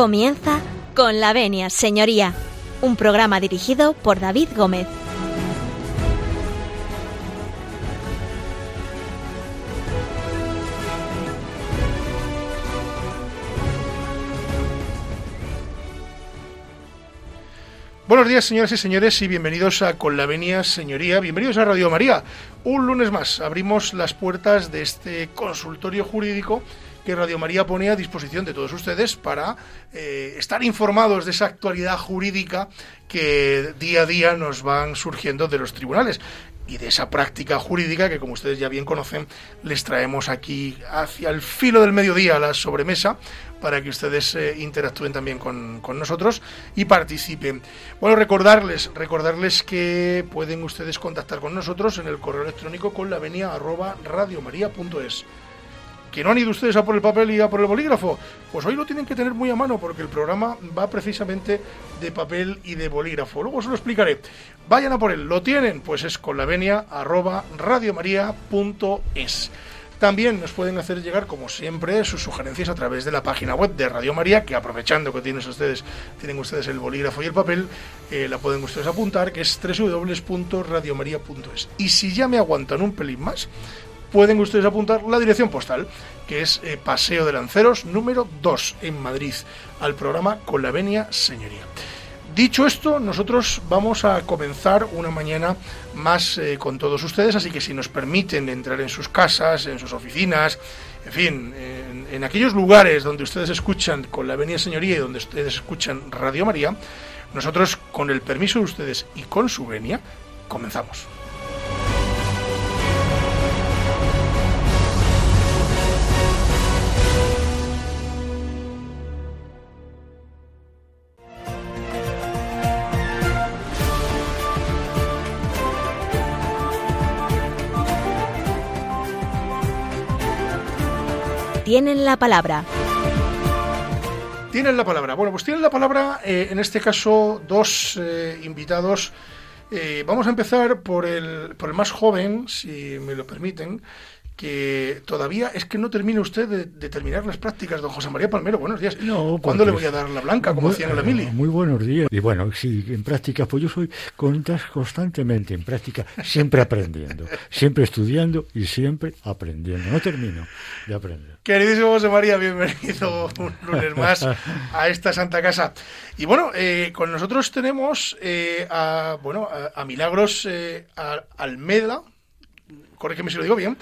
Comienza con la venia, señoría, un programa dirigido por David Gómez. Buenos días, señoras y señores, y bienvenidos a Con la Venia Señoría. Bienvenidos a Radio María. Un lunes más abrimos las puertas de este consultorio jurídico que Radio María pone a disposición de todos ustedes para eh, estar informados de esa actualidad jurídica que día a día nos van surgiendo de los tribunales y de esa práctica jurídica que, como ustedes ya bien conocen, les traemos aquí hacia el filo del mediodía a la sobremesa para que ustedes eh, interactúen también con, con, nosotros y participen. Bueno, recordarles, recordarles que pueden ustedes contactar con nosotros en el correo electrónico con la venia que no han ido ustedes a por el papel y a por el bolígrafo, pues hoy lo tienen que tener muy a mano porque el programa va precisamente de papel y de bolígrafo. Luego se lo explicaré. Vayan a por él. ¿Lo tienen? Pues es con la venia arroba. También nos pueden hacer llegar, como siempre, sus sugerencias a través de la página web de Radio María, que aprovechando que tienen ustedes, tienen ustedes el bolígrafo y el papel, eh, la pueden ustedes apuntar, que es www.radiomaria.es. Y si ya me aguantan un pelín más, pueden ustedes apuntar la dirección postal, que es eh, Paseo de Lanceros número 2 en Madrid, al programa Con la Venia Señoría. Dicho esto, nosotros vamos a comenzar una mañana más eh, con todos ustedes, así que si nos permiten entrar en sus casas, en sus oficinas, en fin, en, en aquellos lugares donde ustedes escuchan con la Venia Señoría y donde ustedes escuchan Radio María, nosotros, con el permiso de ustedes y con su venia, comenzamos. Tienen la palabra. Tienen la palabra. Bueno, pues tienen la palabra, eh, en este caso, dos eh, invitados. Eh, vamos a empezar por el, por el más joven, si me lo permiten, que todavía es que no termina usted de, terminar las prácticas, don José María Palmero. Buenos días. No, ¿Cuándo le voy a dar la blanca, como decían en la mili? Muy buenos días. Y bueno, sí, en práctica, pues yo soy constantemente en práctica, siempre aprendiendo, siempre estudiando y siempre aprendiendo. No termino de aprender. Queridísimo José María, bienvenido un lunes más a esta Santa Casa. Y bueno, eh, con nosotros tenemos eh, a, bueno, a, Milagros eh, Almeda, corrígeme si lo digo bien,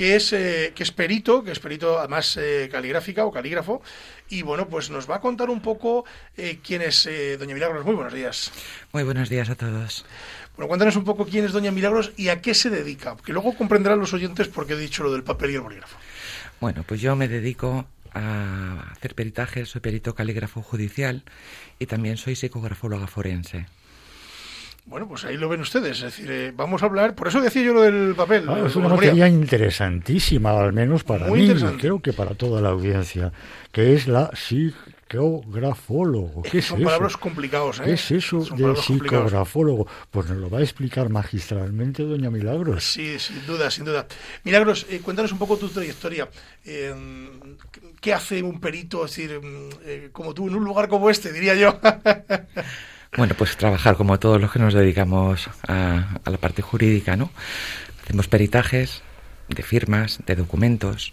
que es, eh, que es perito, que es perito además eh, caligráfica o calígrafo. Y bueno, pues nos va a contar un poco eh, quién es Doña Milagros. Muy buenos días. Muy buenos días a todos. Bueno, cuéntanos un poco quién es Doña Milagros y a qué se dedica, que luego comprenderán los oyentes por qué he dicho lo del papel y el bolígrafo. Bueno, pues yo me dedico a hacer peritajes, soy perito calígrafo judicial y también soy psicografóloga forense. Bueno, pues ahí lo ven ustedes. Es decir, eh, vamos a hablar. Por eso decía yo lo del papel. Ah, es una materia interesantísima, al menos para mí, creo que para toda la audiencia, que es la psicografólogo. ¿Qué Son palabras complicados, ¿eh? ¿Qué es eso de psicografólogo? Pues nos lo va a explicar magistralmente doña Milagros. Sí, sin duda, sin duda. Milagros, eh, cuéntanos un poco tu trayectoria. Eh, ¿Qué hace un perito, es decir, mm, como tú, en un lugar como este, diría yo? Bueno, pues trabajar como todos los que nos dedicamos a, la parte jurídica, ¿no? Hacemos peritajes de firmas, de documentos,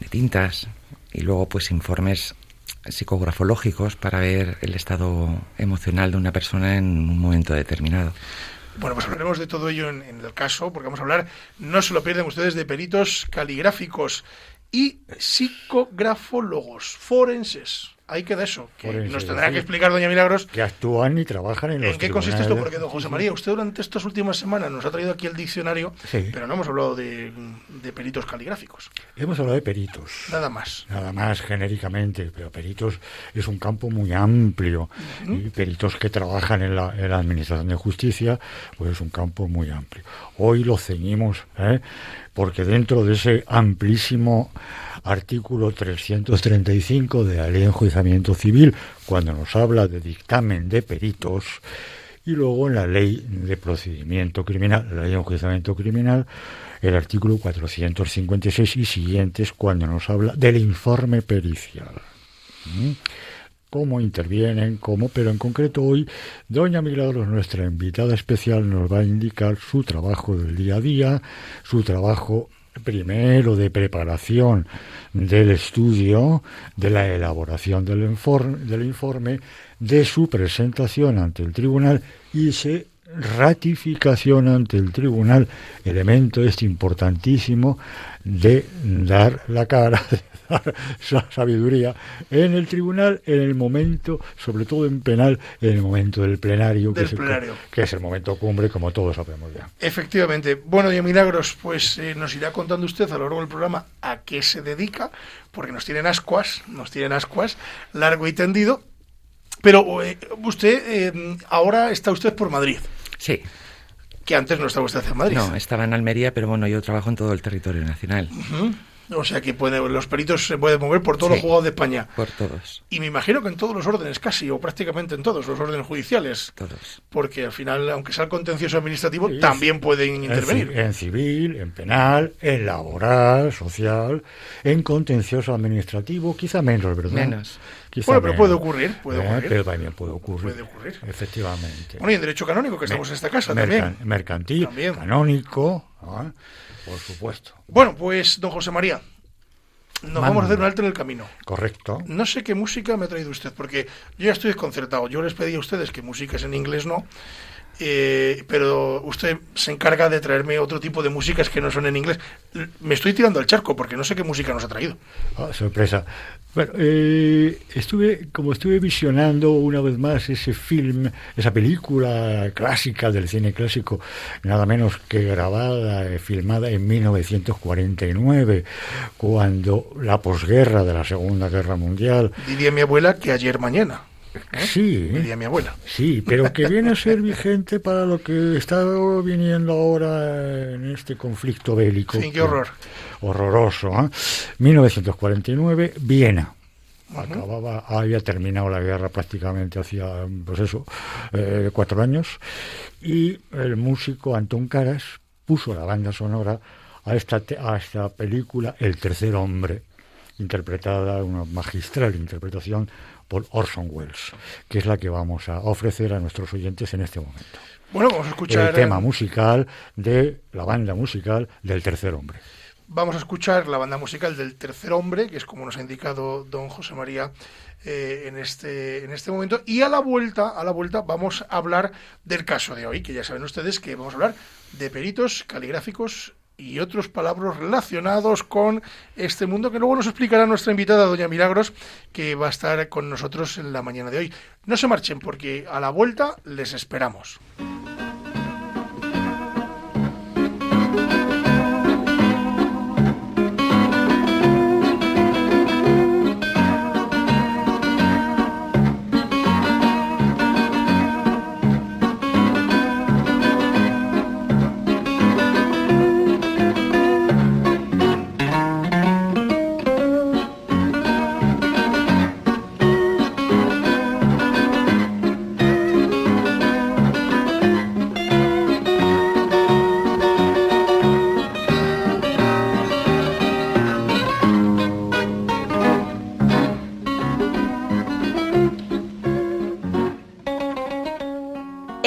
de tintas y luego pues informes psicografológicos para ver el estado emocional de una persona en un momento determinado. Bueno, pues hablaremos de todo ello en, en, el caso, porque vamos a hablar, no se lo pierden ustedes, de peritos caligráficos y psicografólogos forenses ahí queda eso. Que nos tendrá que explicar doña Milagros. Que actúan y trabajan en los ¿En qué consiste esto? Porque, don José María, usted durante estas últimas semanas nos ha traído aquí el diccionario, pero no hemos hablado de, peritos caligráficos. Hemos hablado de peritos. Nada más. Nada más, genéricamente, pero peritos es un campo muy amplio. Y peritos que trabajan en la, en la, Administración de Justicia, pues es un campo muy amplio. Hoy lo ceñimos, ¿eh? Porque dentro de ese amplísimo artículo 335 de la Ley de Enjuiciamiento Civil, cuando nos habla de dictamen de peritos, y luego en la Ley de Procedimiento Criminal, la Ley de Enjuiciamiento Criminal, el artículo 456 y siguientes, cuando nos habla del informe pericial. ¿Mm? Cómo intervienen, cómo, pero en concreto hoy Doña Milagros, nuestra invitada especial, nos va a indicar su trabajo del día a día, su trabajo primero de preparación del estudio, de la elaboración del informe, del informe, de su presentación ante el tribunal y se ratificación ante el tribunal, elemento este importantísimo de dar la cara, de dar sabiduría en el tribunal, en el momento, sobre todo en penal, en el momento del plenario, que, Es, el, que es, el, momento cumbre, como todos sabemos ya. Efectivamente. Bueno, y Milagros, pues eh, nos irá contando usted a lo largo del programa a qué se dedica, porque nos tienen ascuas, nos tienen ascuas, largo y tendido. Pero eh, usted, eh, ahora está usted por Madrid. Sí. Que antes no estaba usted en Madrid. No, estaba en Almería, pero bueno, yo trabajo en todo el territorio nacional. O sea que puede, los peritos se pueden mover por todos los juzgados de España. Por todos. Y me imagino que en todos los órdenes, casi, o prácticamente en todos los órdenes judiciales. Todos. Porque al final, aunque sea el contencioso administrativo, también pueden intervenir. En, civil, en penal, en laboral, social, en contencioso administrativo, quizá menos, ¿verdad? Menos. bueno, pero puede ocurrir, puede eh, ocurrir. Pero también puede ocurrir. Puede ocurrir. Efectivamente. Bueno, y en derecho canónico, que estamos en esta casa también. Mercantil, canónico, ¿ah? por supuesto. Bueno, pues, don José María, nos vamos a hacer un alto en el camino. Correcto. No sé qué música me ha traído usted, porque yo ya estoy desconcertado. Yo les pedí a ustedes que músicas en inglés no, eh, pero usted se encarga de traerme otro tipo de músicas que no son en inglés. Me estoy tirando al charco porque no sé qué música nos ha traído. Ah, sorpresa. Bueno, eh, estuve, como estuve visionando una vez más ese film, esa película clásica del cine clásico, nada menos que grabada, eh, filmada en 1949, cuando la posguerra de la Segunda Guerra Mundial. Diría mi abuela que ayer mañana. ¿Eh? Sí. Diría mi abuela. Sí, pero que viene a ser vigente para lo que está viniendo ahora en este conflicto bélico. Sí, qué horror horroroso. ¿eh? 1949, Viena. Acababa, había terminado la guerra prácticamente hacía, pues eso, eh, cuatro años. Y el músico Antón Caras puso la banda sonora a esta, a esta película El tercer hombre, interpretada, una magistral interpretación por Orson Welles, que es la que vamos a ofrecer a nuestros oyentes en este momento. Bueno, vamos a escuchar el tema musical de la banda musical del tercer hombre. Vamos a escuchar la banda musical del Tercer Hombre, que es como nos ha indicado don José María eh, en, este, en este momento. Y a la vuelta, a la vuelta, vamos a hablar del caso de hoy, que ya saben ustedes que vamos a hablar de peritos caligráficos y otros palabras relacionados con este mundo que luego nos explicará nuestra invitada doña Milagros que va a estar con nosotros en la mañana de hoy. No se marchen porque a la vuelta les esperamos.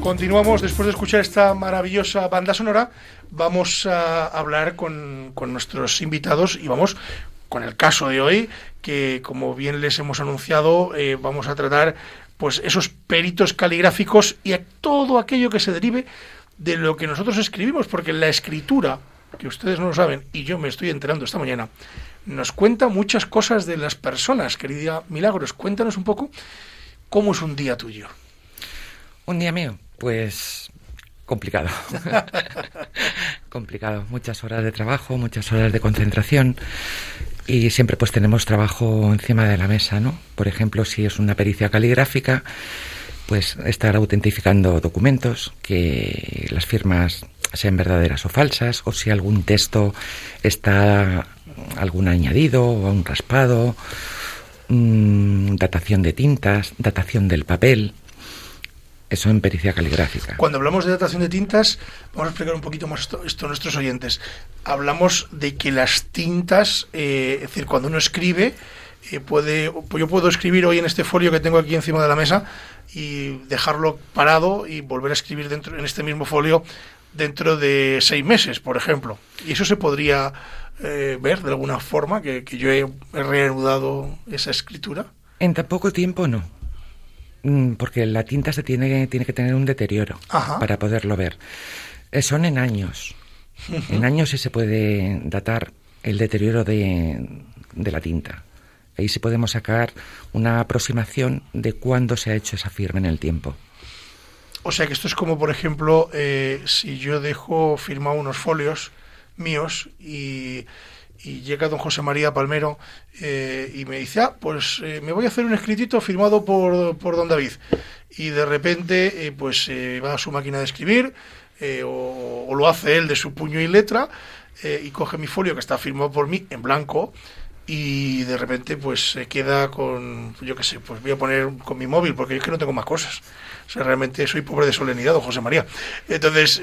Continuamos después de escuchar esta maravillosa banda sonora. Vamos a hablar con, nuestros invitados y vamos con el caso de hoy, que como bien les hemos anunciado, eh, vamos a tratar pues esos peritos caligráficos y todo aquello que se derive de lo que nosotros escribimos, porque la escritura, que ustedes no lo saben, y yo me estoy enterando esta mañana, nos cuenta muchas cosas de las personas. Querida Milagros, cuéntanos un poco cómo es un día tuyo. Un día mío. Pues complicado. complicado. Muchas horas de trabajo, muchas horas de concentración. Y siempre pues tenemos trabajo encima de la mesa, ¿no? Por ejemplo, si es una pericia caligráfica, pues estar autentificando documentos, que las firmas sean verdaderas o falsas, o si algún texto está algún añadido o un raspado, mm, datación de tintas, datación del papel, eso en pericia caligráfica. Cuando hablamos de datación de tintas, vamos a explicar un poquito más esto, a nuestros oyentes. Hablamos de que las tintas, eh, es decir, cuando uno escribe, eh, puede, yo puedo escribir hoy en este folio que tengo aquí encima de la mesa y dejarlo parado y volver a escribir dentro en este mismo folio dentro de seis meses, por ejemplo. Y eso se podría eh, ver de alguna forma, que, yo he, reanudado esa escritura. En tan poco tiempo no porque la tinta se tiene, tiene que tener un deterioro para poderlo ver. Eh, son en años. En años sí se puede datar el deterioro de, de la tinta. Ahí sí podemos sacar una aproximación de cuándo se ha hecho esa firma en el tiempo. O sea que esto es como, por ejemplo, eh, si yo dejo firmado unos folios míos y y llega don José María Palmero eh, y me dice, ah, pues eh, me voy a hacer un escritito firmado por, por don David. Y de repente, eh, pues va a su máquina de escribir, o, lo hace él de su puño y letra, y coge mi folio que está firmado por mí en blanco, y de repente, pues se queda con, yo qué sé, pues voy a poner con mi móvil, porque es que no tengo más cosas. O sea, realmente soy pobre de solemnidad, don José María. Entonces,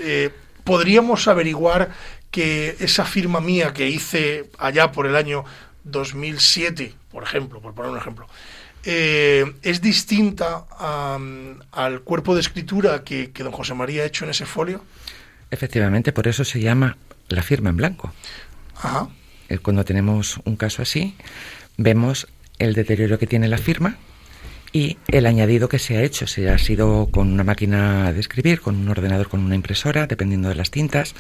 podríamos averiguar que esa firma mía que hice allá por el año 2007, por ejemplo, por poner un ejemplo, eh, es distinta al cuerpo de escritura que, don José María ha hecho en ese folio? Efectivamente, por eso se llama la firma en blanco. Ajá. Eh, cuando tenemos un caso así, vemos el deterioro que tiene la firma y el añadido que se ha hecho, si ha sido con una máquina de escribir, con un ordenador, con una impresora, dependiendo de las tintas,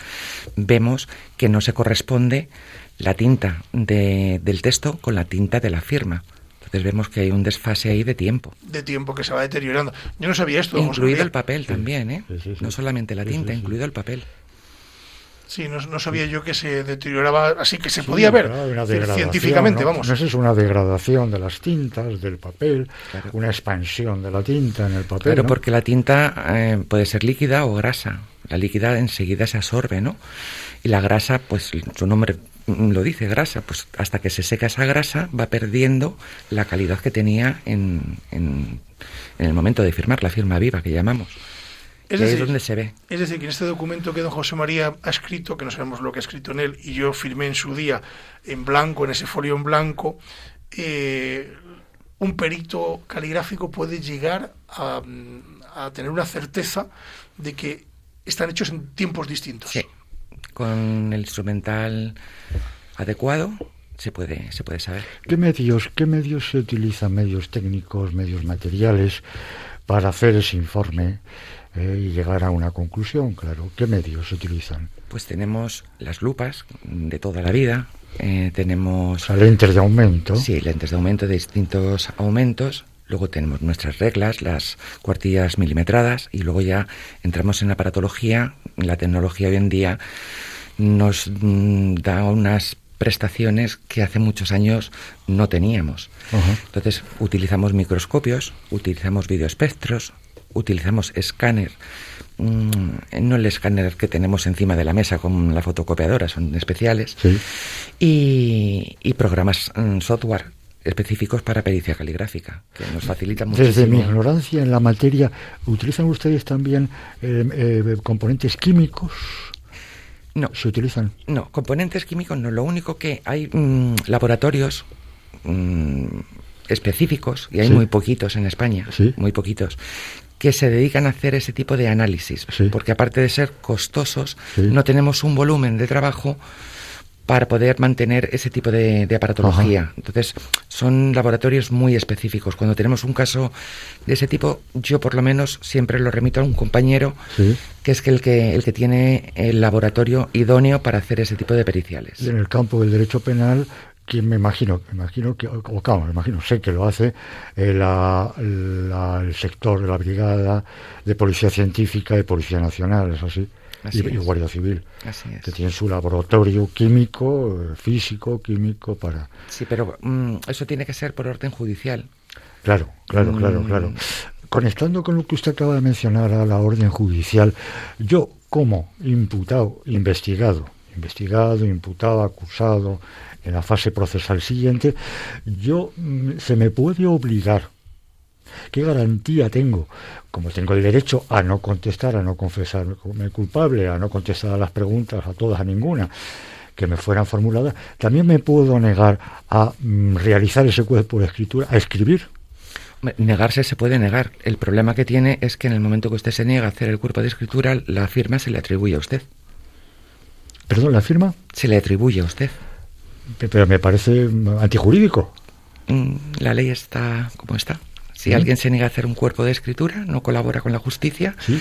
vemos que no se corresponde la tinta del texto con la tinta de la firma. Entonces vemos que hay un desfase ahí de tiempo. De tiempo que se va deteriorando. Yo no sabía esto. Incluido el papel también, ¿eh? no solamente la tinta, incluido el papel. Sí, no, sabía yo que se deterioraba así, que se podía ver científicamente, vamos. No es una degradación de las tintas, del papel, una expansión de la tinta en el papel. Claro, porque la tinta eh, puede ser líquida o grasa. La líquida enseguida se absorbe, ¿no? Y la grasa, pues su nombre lo dice, grasa, pues hasta que se seca esa grasa va perdiendo la calidad que tenía en, en, en el momento de firmar, la firma viva que llamamos. Es decir, donde se ve. Es decir, que en este documento que don José María ha escrito, que no sabemos lo que ha escrito en él, y yo firmé en su día en blanco, en ese folio en blanco, eh, un perito caligráfico puede llegar a, tener una certeza de que están hechos en tiempos distintos. Sí, con el instrumental adecuado se puede, se puede saber. ¿Qué medios, qué medios se utilizan, medios técnicos, medios materiales, para hacer ese informe? Eh, y llegar a una conclusión, claro. ¿Qué medios se utilizan? Pues tenemos las lupas de toda la vida, eh, tenemos... lentes de aumento. Sí, lentes de aumento de distintos aumentos. Luego tenemos nuestras reglas, las cuartillas milimetradas, y luego ya entramos en aparatología. La tecnología hoy en día nos mm, da unas prestaciones que hace muchos años no teníamos. Entonces, utilizamos microscopios, utilizamos videoespectros, utilizamos escáner, mm, no el escáner que tenemos encima de la mesa con la fotocopiadora, son especiales, y, programas mm, software específicos para pericia caligráfica, que nos facilitan mucho. Desde mi ignorancia en la materia, ¿utilizan ustedes también eh, eh, componentes químicos? No. ¿Se utilizan? No, componentes químicos no. Lo único que hay mm, laboratorios específicos, y hay muy poquitos en España, muy poquitos, que se dedican a hacer ese tipo de análisis, porque aparte de ser costosos, no tenemos un volumen de trabajo para poder mantener ese tipo de, aparatología. Entonces, son laboratorios muy específicos. Cuando tenemos un caso de ese tipo, yo por lo menos siempre lo remito a un compañero que es el que el que tiene el laboratorio idóneo para hacer ese tipo de periciales. en el campo del derecho penal quien me imagino, me imagino que, o claro, me imagino, sé que lo hace eh, el sector de la brigada de policía científica y policía nacional, ¿es así? y, y, Guardia Civil, Así es. que tienen su laboratorio químico, eh, físico, químico para... Sí, pero mm, eso tiene que ser por orden judicial. Claro, claro, claro, Mm. claro. Conectando con lo que usted acaba de mencionar a la orden judicial, yo como imputado, investigado, investigado, imputado, acusado, en la fase procesal siguiente, yo mm, se me puede obligar. ¿Qué garantía tengo? Como tengo el derecho a no contestar, a no confesarme culpable, a no contestar a las preguntas, a todas, a ninguna que me fueran formuladas, también me puedo negar a mm, realizar ese cuerpo de escritura, a escribir. Negarse se puede negar. El problema que tiene es que en el momento que usted se niega a hacer el cuerpo de escritura, la firma se le atribuye a usted. Perdón, la firma, Se le atribuye a usted. Pe- pero me parece antijurídico. Mm, La ley está como está. Si ¿Mm? alguien se niega a hacer un cuerpo de escritura, no colabora con la justicia, Sí.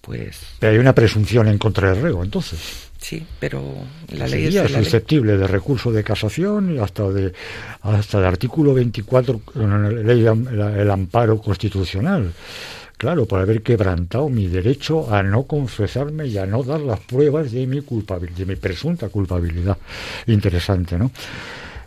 pues Pero hay una presunción en contra del reo, entonces. sí, pero la ley es Sería la ley. susceptible de recurso de casación y hasta de hasta de artículo 24 en la ley de el amparo constitucional. Claro, por haber quebrantado mi derecho a no confesarme y a no dar las pruebas de mi culpabilidad, de mi presunta culpabilidad. Interesante, ¿no?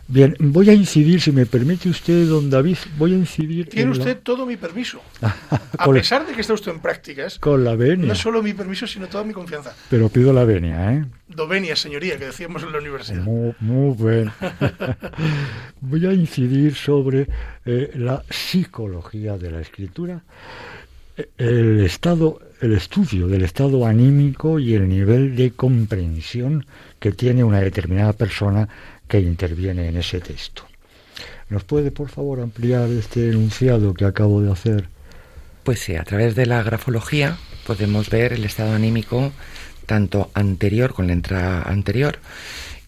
Bien, voy a incidir, si me permite usted, don David, voy a incidir Tiene la- usted todo mi permiso. A pesar de que está usted en prácticas, con la venia, no solo mi permiso, sino toda mi confianza. pero pido la venia, ¿eh? Dovenia, señoría, que decíamos en la universidad. Muy, muy bien. Voy a incidir sobre eh, la psicología de la escritura, el estado, el estudio del estado anímico y el nivel de comprensión que tiene una determinada persona que interviene en ese texto. ¿Nos puede, por favor, ampliar este enunciado que acabo de hacer? Pues sí, a través de la grafología podemos ver el estado anímico tanto anterior, con la entrada anterior,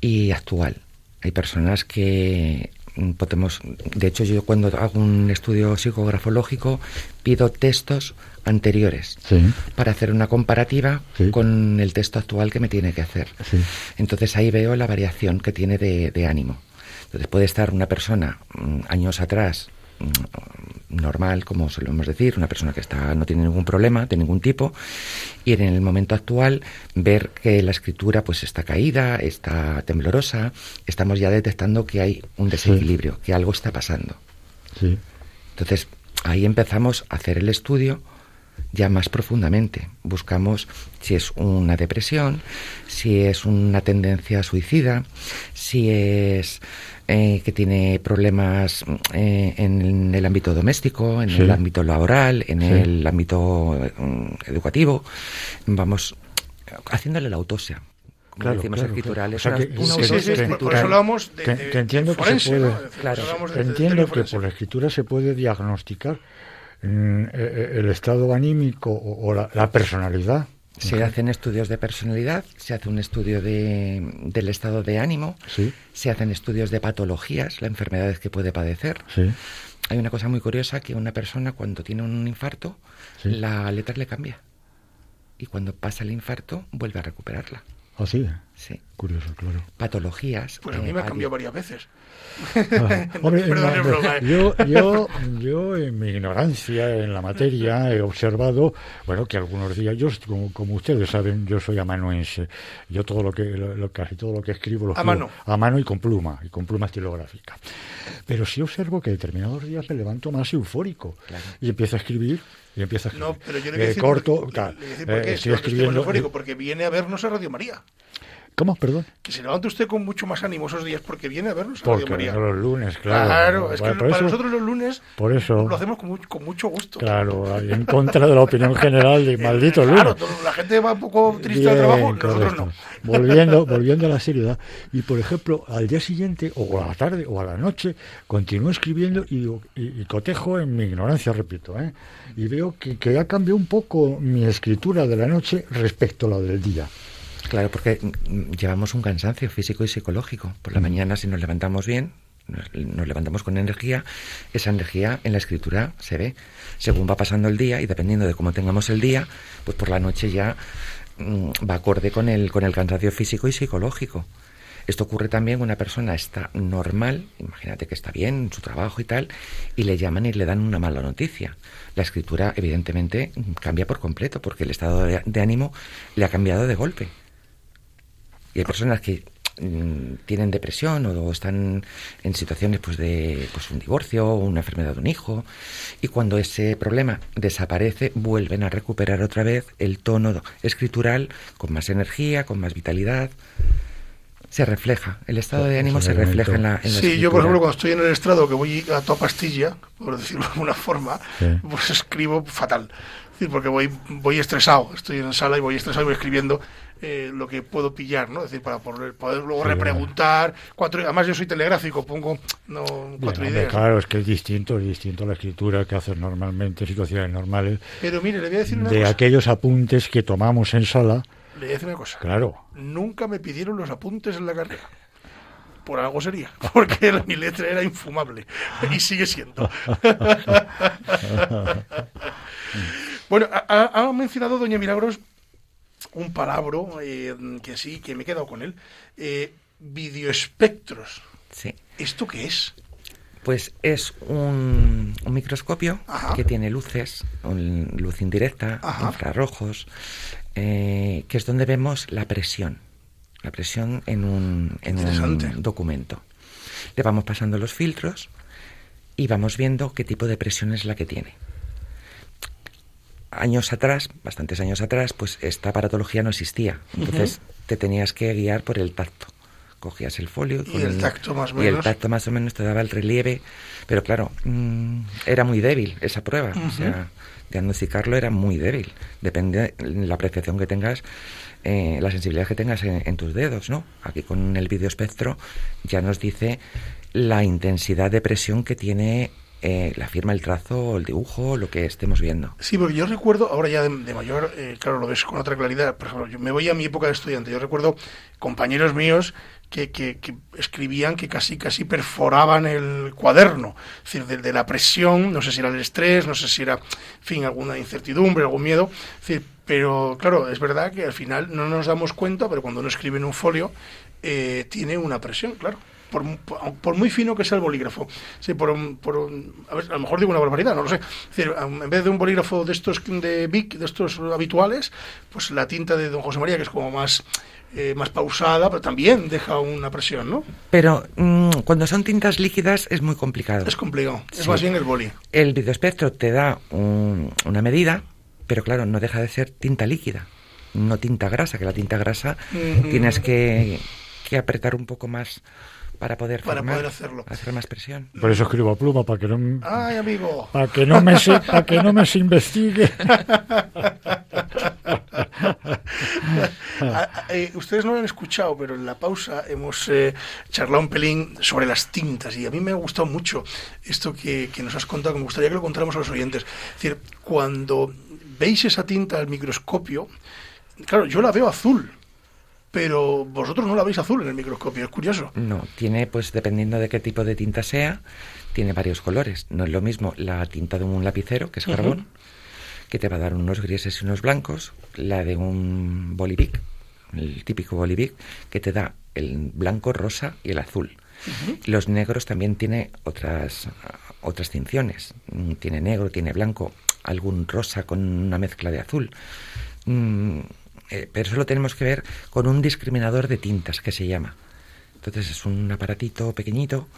y actual. Hay personas que podemos, de hecho yo cuando hago un estudio psicografológico pido textos anteriores Sí, para hacer una comparativa Sí. con el texto actual que me tiene que hacer. sí, Entonces ahí veo la variación que tiene de, de ánimo. Entonces puede estar una persona mm, años atrás mm, normal, como solemos decir, una persona que está no tiene ningún problema de ningún tipo, y en el momento actual ver que la escritura pues está caída, está temblorosa, estamos ya detectando que hay un desequilibrio, que algo está pasando. sí. Entonces, ahí empezamos a hacer el estudio ya más profundamente. Buscamos si es una depresión, si es una tendencia suicida, si es eh, que tiene problemas eh, en el ámbito doméstico, en Sí. el ámbito laboral, en Sí. el ámbito mm, educativo. Vamos haciéndole la autopsia. Como Claro, decimos claro, escritural, claro. O sea una, que- una Sí, sí, sí, por- eso hablábamos de, Que- de- que entiendo de que se forense, puede- ¿no? Claro. hablamos de- de Entiendo que por la escritura se puede diagnosticar mm, eh, eh, el estado anímico o, o la, la personalidad. Se hacen estudios de personalidad, se hace un estudio de, del estado de ánimo, Sí, se hacen estudios de patologías, las enfermedades que puede padecer. sí. Hay una cosa muy curiosa que una persona cuando tiene un infarto, Sí. la letra le cambia. Y cuando pasa el infarto, vuelve a recuperarla. Así. Sí. Curioso, claro. Patologías. Pues a mí eh, me ha cambiado varias veces. Ah, hombre, Perdón, no, es broma, ¿eh? yo, yo, yo en mi ignorancia en la materia he observado, bueno, que algunos días, yo como, como ustedes saben, yo soy amanuense. Yo todo lo que, lo- lo- casi todo lo que escribo lo A escribo mano. a mano y con pluma, y con pluma estilográfica. Pero sí observo que determinados días me levanto más eufórico Claro. y empiezo a escribir y empiezo a escribir. No, pero yo le voy a Eh, decir corto, por, claro, le voy a decir por eh, estoy escribiendo. Porque viene a vernos a Radio María. ¿Cómo? Perdón. Que se levante usted con mucho más ánimo esos días porque viene a vernos a Porque María. los lunes, claro. Claro, es que para eso- nosotros los lunes Por eso. lo hacemos con, con mucho gusto. Claro, en contra de la opinión general de Eh, maldito Claro, lunes. todo- la gente va un poco triste al Bien, trabajo, nosotros correcto. no. Volviendo, volviendo a la seriedad. Y por ejemplo, al día siguiente, o a la tarde, o a la noche, continúo escribiendo y, y- y cotejo en mi ignorancia, repito, ¿eh? y veo que, que ha cambiado un poco mi escritura de la noche respecto a la del día. Claro, porque mm, llevamos un cansancio físico y psicológico. Por la Mm. mañana, si nos levantamos bien, nos, nos levantamos con energía, esa energía en la escritura se ve. Según va pasando el día y dependiendo de cómo tengamos el día, pues por la noche ya mm, va acorde con el, con el cansancio físico y psicológico. Esto ocurre también cuando una persona está normal, imagínate que está bien en su trabajo y tal, y le llaman y le dan una mala noticia. La escritura, evidentemente, cambia por completo, porque el estado de, de ánimo le ha cambiado de golpe. Y hay personas que Mm, tienen depresión o están en situaciones pues de pues un divorcio o una enfermedad de un hijo y cuando ese problema desaparece vuelven a recuperar otra vez el tono escritural con más energía con más vitalidad. Se refleja el estado de ánimo se refleja en la, en sí yo por ejemplo cuando estoy en el estrado que voy a toda pastilla por decirlo de alguna forma pues escribo fatal. Porque voy voy estresado. Estoy en sala y voy estresado y voy escribiendo eh, lo que puedo pillar, ¿no? Es decir, para poder, luego repreguntar. Cuatro, además, yo soy telegráfico, pongo no, cuatro ideas. Claro, es que es distinto, es distinto la escritura que haces normalmente en situaciones normales. Pero mire, le voy a decir una De aquellos apuntes que tomamos en sala. Le voy a decir una cosa. Claro. Nunca me pidieron los apuntes en la carrera por algo sería, porque mi letra era infumable y sigue siendo. bueno, ha, ha, mencionado doña Milagros un palabra eh, que sí, que me he quedado con él. Eh, videoespectros. Sí. ¿Esto qué es? Pues es un, microscopio que tiene luces, luz indirecta, infrarrojos, eh, que es donde vemos la presión, la presión en un, en un documento. Le vamos pasando los filtros y vamos viendo qué tipo de presión es la que tiene años atrás, bastantes años atrás, pues esta aparatología no existía. Entonces te tenías que guiar por el tacto. Cogías el folio y el, tacto más o menos. Y el tacto más o menos te daba el relieve. Pero claro, mm, era muy débil esa prueba. O sea, diagnosticarlo era muy débil. Depende de la apreciación que tengas, eh, la sensibilidad que tengas en, en, tus dedos, ¿no? Aquí con el videoespectro ya nos dice la intensidad de presión que tiene eh, la firma, el trazo, el dibujo, lo que estemos viendo. Sí, porque yo recuerdo, ahora ya de, mayor, eh, claro, lo ves con otra claridad. Por ejemplo, yo me voy a mi época de estudiante. Yo recuerdo compañeros míos que, que, escribían que casi casi perforaban el cuaderno, es decir, de, la presión, no sé si era el estrés, no sé si era, en fin, alguna incertidumbre, algún miedo, pero claro, es verdad que al final no nos damos cuenta, pero cuando uno escribe en un folio, eh, tiene una presión, claro por, por, muy fino que sea el bolígrafo. Sí, por, por a, ver, a, lo mejor digo una barbaridad, no lo sé. en vez de un bolígrafo de estos de Bic, de estos habituales, pues la tinta de Don José María, que es como más eh, más pausada, pero también deja una presión, ¿no? Pero mm, cuando son tintas líquidas es muy complicado. Es complicado, es más bien el boli. El videoespectro te da una medida, pero claro, no deja de ser tinta líquida, no tinta grasa, que la tinta grasa tienes que, que apretar un poco más para poder para poder hacerlo. hacer más presión. Por eso escribo a pluma para que no ay amigo. para que no me se, para que no me se investigue. Eh, ustedes no lo han escuchado pero en la pausa hemos eh, charlado un pelín sobre las tintas y a mí me ha gustado mucho esto que, que nos has contado que me gustaría que lo contáramos a los oyentes. Es decir cuando veis esa tinta al microscopio claro yo la veo azul pero vosotros no la veis azul en el microscopio, es curioso. No, tiene, pues dependiendo de qué tipo de tinta sea, tiene varios colores. No es lo mismo la tinta de un lapicero, que es carbón, que te va a dar unos grises y unos blancos, la de un bolivic, el típico bolivic, que te da el blanco, rosa y el azul. Los negros también tiene otras, otras tinciones. Mm, tiene negro, tiene blanco, algún rosa con una mezcla de azul. Mm, eh, pero eso lo tenemos que ver con un discriminador de tintas que se llama. Entonces es un aparatito pequeñito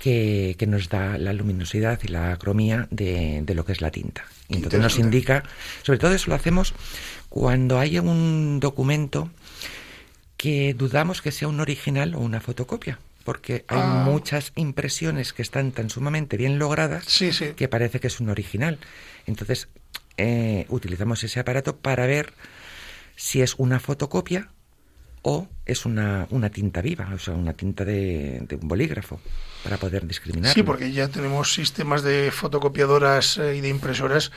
que, que nos da la luminosidad y la cromía de, de lo que es la tinta. Y entonces nos indica, sobre todo eso lo hacemos cuando hay un documento que dudamos que sea un original o una fotocopia porque hay ah. muchas impresiones que están tan sumamente bien logradas que parece que es un original. Entonces, eh, utilizamos ese aparato para ver si es una fotocopia o es una, una tinta viva, o sea, una tinta de, un bolígrafo, para poder discriminar. Sí, porque ya tenemos sistemas de fotocopiadoras eh, y de impresoras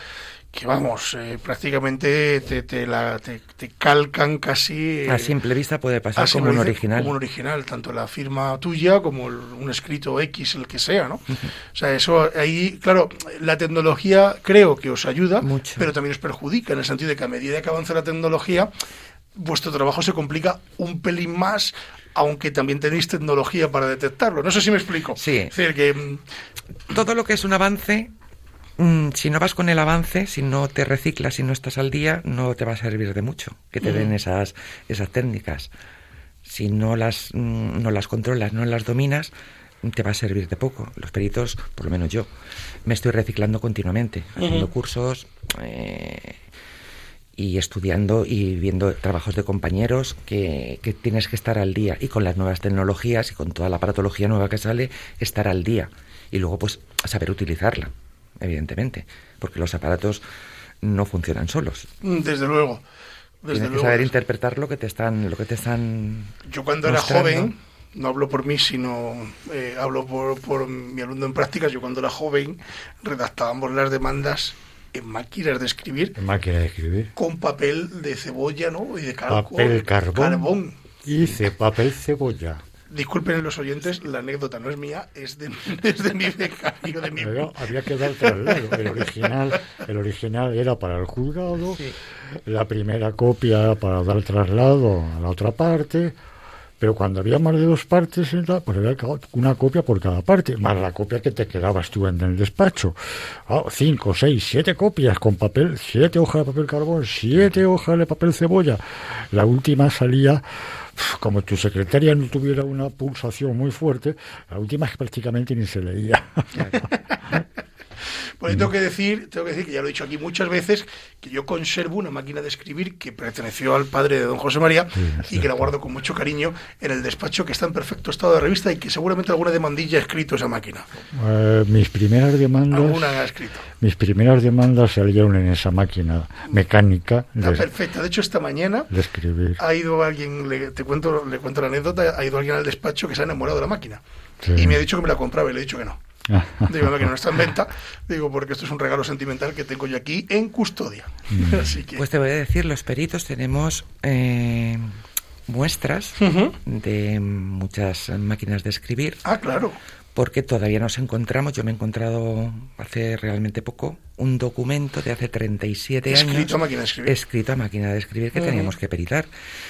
que vamos, eh, prácticamente te, te, la, te, calcan casi... a simple vista puede pasar como un original. Como un original, tanto la firma tuya como un escrito X, el que sea, ¿no? O sea, eso ahí, claro, la tecnología creo que os ayuda, pero también os perjudica, en el sentido de que a medida que avanza la tecnología, vuestro trabajo se complica un pelín más, aunque también tenéis tecnología para detectarlo. No sé si me explico. Sí. Es decir, que mm, Todo lo que es un avance, mm, si no vas con el avance, si no te reciclas, si no estás al día, no te va a servir de mucho que te den esas, esas técnicas. Si no las, mm, no las controlas, no las dominas, te va a servir de poco. Los peritos, por lo menos yo, me estoy reciclando continuamente, haciendo cursos eh, y estudiando y viendo trabajos de compañeros que, que tienes que estar al día. Y con las nuevas tecnologías y con toda la aparatología nueva que sale, estar al día. Y luego, pues, saber utilizarla, evidentemente, porque los aparatos no funcionan solos. desde luego. Desde Tienes que luego. saber interpretar lo que te están, lo que te están. Yo cuando era joven, no hablo por mí, sino eh, hablo por, por mi alumno en prácticas, yo cuando era joven redactábamos las demandas en máquinas de escribir En máquina de escribir. con papel de cebolla, ¿no? Y de calco, Papel carbón. carbón. Hice papel cebolla. Disculpen los oyentes, la anécdota no es mía, es de, es de mi becario, de mi... Pero había que dar traslado. El original, el original era para el juzgado, la primera copia era para dar traslado a la otra parte, pero cuando había más de dos partes, pues había una copia por cada parte, más la copia que te quedabas tú en el despacho. Ah, cinco, seis, siete copias con papel, siete hojas de papel carbón, siete hojas de papel cebolla. La última salía como tu secretaria no tuviera una pulsación muy fuerte, la última es que prácticamente ni se leía. Pues tengo que decir, tengo que decir que ya lo he dicho aquí muchas veces, que yo conservo una máquina de escribir que perteneció al padre de don José María y que la guardo con mucho cariño en el despacho que está en perfecto estado de revista y que seguramente alguna demandilla ha escrito esa máquina. Eh, mis primeras demandas, Alguna ha escrito. mis primeras demandas salieron en esa máquina mecánica Está de, perfecta. De hecho, esta mañana de escribir. ha ido alguien, le, te cuento, le cuento la anécdota, ha ido alguien al despacho que se ha enamorado de la máquina. Sí. Y me ha dicho que me la compraba y le he dicho que no. Digo, la máquina no está en venta. Digo, porque esto es un regalo sentimental que tengo yo aquí en custodia. Mm. Así que... Pues te voy a decir, los peritos tenemos eh, muestras de muchas máquinas de escribir, Ah, claro. Porque todavía nos encontramos, yo me he encontrado hace realmente poco, un documento de hace 37 años. Escrito a máquina de escribir. Escrito a máquina de escribir que Ujú. teníamos que peritar.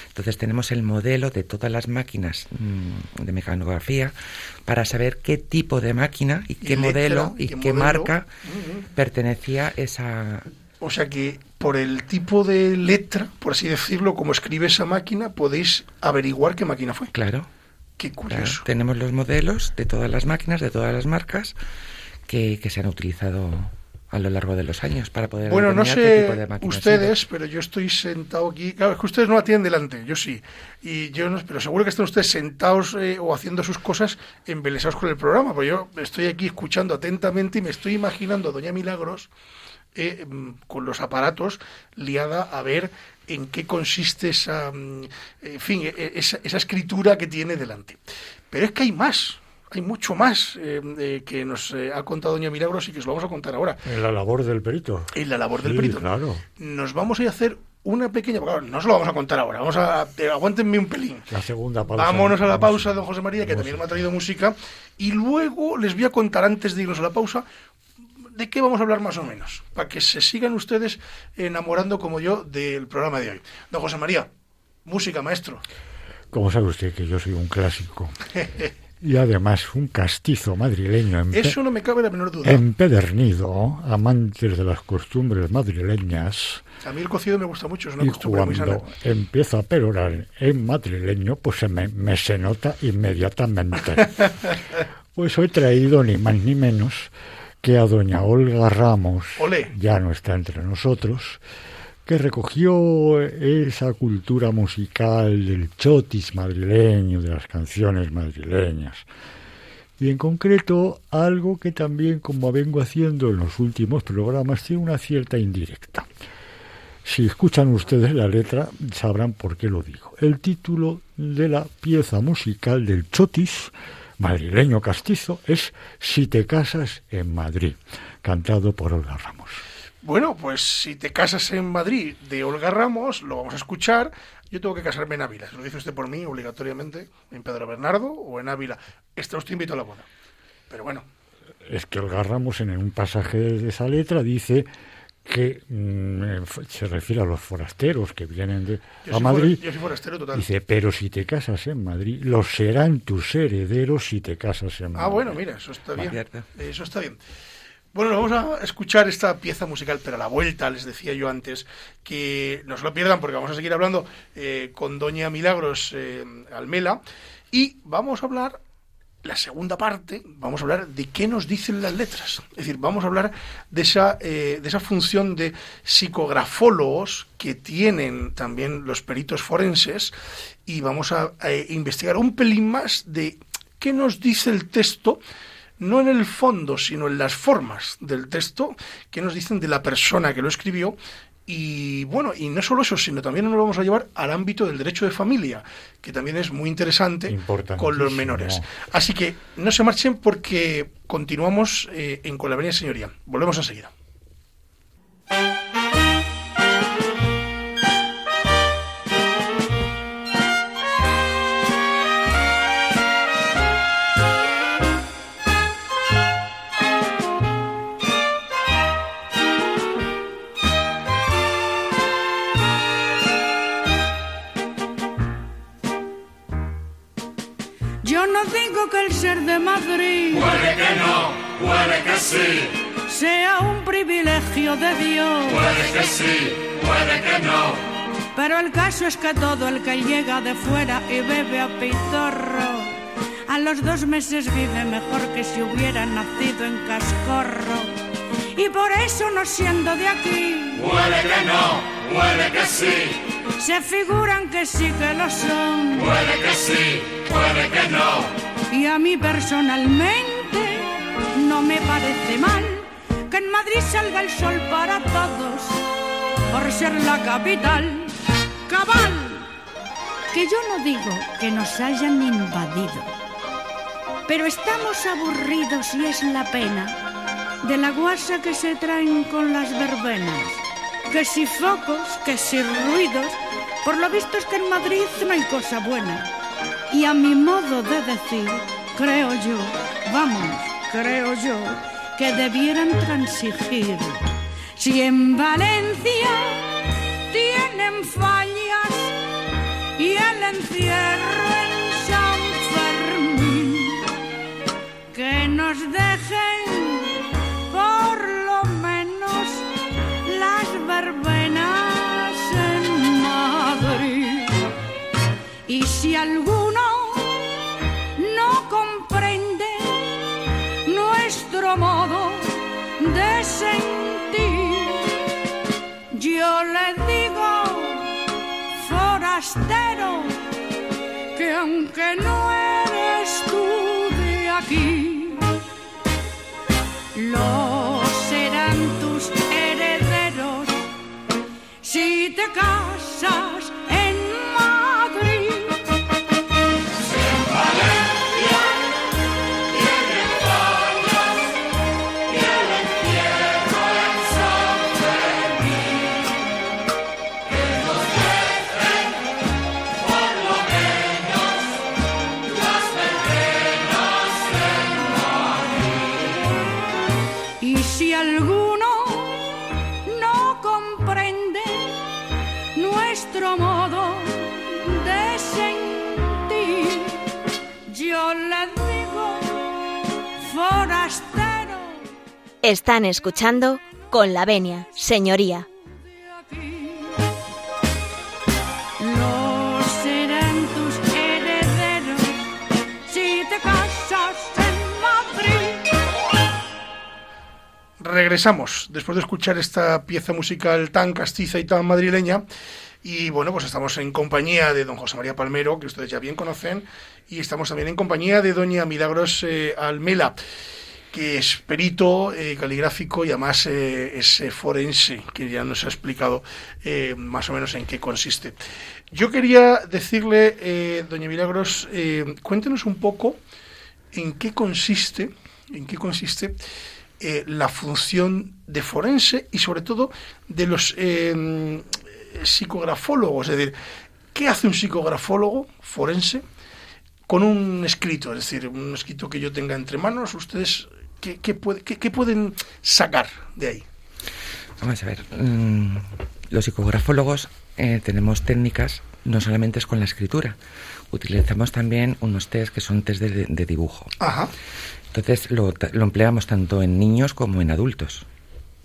Entonces tenemos el modelo de todas las máquinas mm, de mecanografía para saber qué tipo de máquina y qué modelo y y qué modelo. marca Ujú. pertenecía esa... O sea que por el tipo de letra, por así decirlo, como escribe esa máquina, podéis averiguar qué máquina fue. Claro. Qué Claro, curioso. tenemos los modelos de todas las máquinas, de todas las marcas que, que se han utilizado a lo largo de los años para poder Bueno, no determinar qué tipo de sé ustedes, pero yo estoy sentado aquí. Claro, es que ustedes no la tienen delante, yo sí. Y yo no, pero seguro que están ustedes sentados eh, o haciendo sus cosas embelesados con el programa. Porque yo estoy aquí escuchando atentamente y me estoy imaginando a Doña Milagros eh, mm, con los aparatos liada a ver en qué consiste esa, mm, en fin, e- e- esa, esa escritura que tiene delante. Pero es que hay más. Hay mucho más eh, eh, que nos eh, ha contado Doña Milagros y que os lo vamos a contar ahora En la labor del perito. en la labor del perito. claro. Nos vamos a ir a hacer una pequeña. claro, no os lo vamos a contar ahora. Vamos a. aguántenme un pelín. La segunda pausa. Vámonos a la Vamos. pausa, don José María, que también me ha traído música. Y luego les voy a contar, antes de irnos a la pausa, de qué vamos a hablar más o menos. Para que se sigan ustedes enamorando, como yo, del programa de hoy. Don José María, música, maestro. Como sabe usted que yo soy un clásico. Y además un castizo madrileño Eso no me cabe la menor duda. empedernido, amantes de las costumbres madrileñas. A mí el cocido me gusta mucho, es una Y costumbre muy sana. cuando empiezo a perorar en madrileño, pues se me, me se nota inmediatamente. Pues hoy he traído ni más ni menos que a doña Olga Ramos, Olé. ya no está entre nosotros, que recogió esa cultura musical del chotis madrileño, de las canciones madrileñas. Y en concreto, algo que también, como vengo haciendo en los últimos programas, tiene una cierta indirecta. Si escuchan ustedes la letra, sabrán por qué lo digo. El título de la pieza musical del chotis madrileño castizo es Si te casas en Madrid, cantado por Olga Ramos. Bueno, pues si te casas en Madrid de Olga Ramos, lo vamos a escuchar. Yo tengo que casarme en Ávila. ¿Se lo dice usted por mí, obligatoriamente? ¿En Pedro Bernardo o en Ávila? Está usted invitado a la boda. Pero bueno, Es que Olga Ramos en un pasaje de esa letra dice que mm, se refiere a los forasteros que vienen de, a Madrid. yo soy forastero total. Dice, pero si te casas en Madrid, los serán tus herederos si te casas en Madrid. Ah, bueno, mira, eso está bien. Eso está bien. Bueno, vamos a escuchar esta pieza musical, pero a la vuelta, les decía yo antes, que no se lo pierdan porque vamos a seguir hablando eh, con Doña Milagros eh, Almela y vamos a hablar la segunda parte vamos a hablar de qué nos dicen las letras. Es decir, vamos a hablar de esa, eh, de esa función de psicografólogos que tienen también los peritos forenses y vamos a, investigar un pelín más de qué nos dice el texto no en el fondo, sino en las formas del texto, qué nos dicen de la persona que lo escribió y bueno, y no solo eso, sino también nos vamos a llevar al ámbito del derecho de familia, que también es muy interesante con los menores. Así que no se marchen porque continuamos eh, en Con la Señoría. Volvemos enseguida. De Madrid. Puede que no, puede que sí. Sea un privilegio de Dios. Puede que sí, puede que no. Pero el caso es que todo el que llega de fuera y bebe a pitorro, a los dos meses vive mejor que si hubiera nacido en cascorro. Y por eso no siendo de aquí. Puede que no, puede que sí. Se figuran que sí que lo son. Puede que sí, puede que no y a mí personalmente no me parece mal que en Madrid salga el sol para todos por ser la capital. Cabal, que yo no digo que nos hayan invadido, pero estamos aburridos y es la pena de la guasa que se traen con las verbenas. Que si focos, que si ruidos, por lo visto es que en Madrid no hay cosa buena y a mi modo de decir, creo yo, vamos, creo yo, que debieran transigir. Si en Valencia tienen fallas y el encierro en San Fermín, que nos dejen por lo menos las verbenas en Madrid. Y si algún de sentir. Yo le digo, forastero, que aunque no eres tú de aquí, lo serán tus herederos si te casas Están escuchando con la venia, señoría. Regresamos después de escuchar esta pieza musical tan castiza y tan madrileña. Y bueno, pues estamos en compañía de don José María Palmero, que ustedes ya bien conocen, y estamos también en compañía de doña Milagros eh, Almela que es perito eh, caligráfico y además eh, es eh, forense, que ya nos ha explicado más o menos en qué consiste. Yo quería decirle, doña Milagros, cuéntenos un poco en qué consiste, en qué consiste la función de forense y sobre todo de los psicografólogos, es decir, ¿qué hace un psicografólogo forense? con un escrito, es decir, un escrito que yo tenga entre manos, ustedes ¿qué, pueden sacar de ahí? Vamos a ver. mm, los psicografólogos eh, tenemos técnicas, no solamente es con la escritura. Utilizamos también unos test que son test de, de dibujo. Ajá. Entonces lo empleamos tanto en niños como en adultos.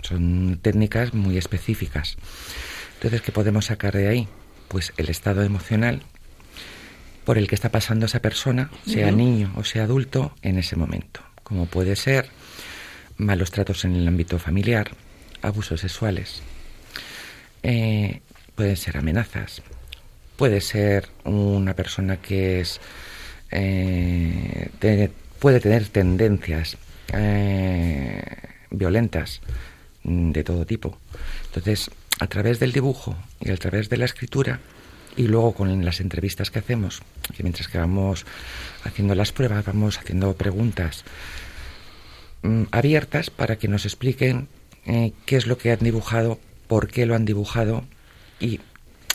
Son técnicas muy específicas. Entonces, ¿qué podemos sacar de ahí? Pues el estado emocional por el que está pasando esa persona, sea niño o sea adulto, en ese momento. Como puede ser malos tratos en el ámbito familiar, abusos sexuales, eh, pueden ser amenazas, puede ser una persona que es eh, puede tener tendencias eh, violentas mm, de todo tipo. Entonces, a través del dibujo y a través de la escritura y luego con las entrevistas que hacemos, que mientras que vamos haciendo las pruebas, vamos haciendo preguntas mm, abiertas para que nos expliquen eh, qué es lo que han dibujado, por qué lo han dibujado y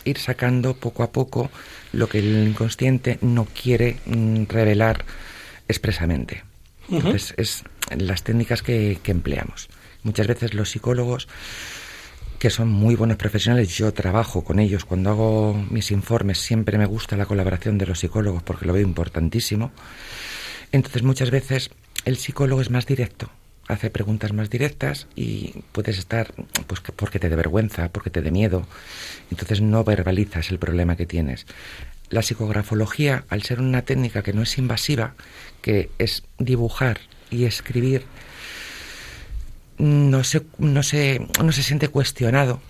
ir sacando poco a poco lo que el inconsciente no quiere mm, revelar expresamente. Entonces, es las técnicas que, que empleamos. Muchas veces los psicólogos, que son muy buenos profesionales, yo trabajo con ellos. Cuando hago mis informes siempre me gusta la colaboración de los psicólogos porque lo veo importantísimo. Entonces muchas veces el psicólogo es más directo, hace preguntas más directas y puedes estar pues que- porque te dé vergüenza, porque te dé miedo. Entonces no verbalizas el problema que tienes. La psicografología, al ser una técnica que no es invasiva, que es dibujar y escribir, no se, no se, no se siente cuestionado,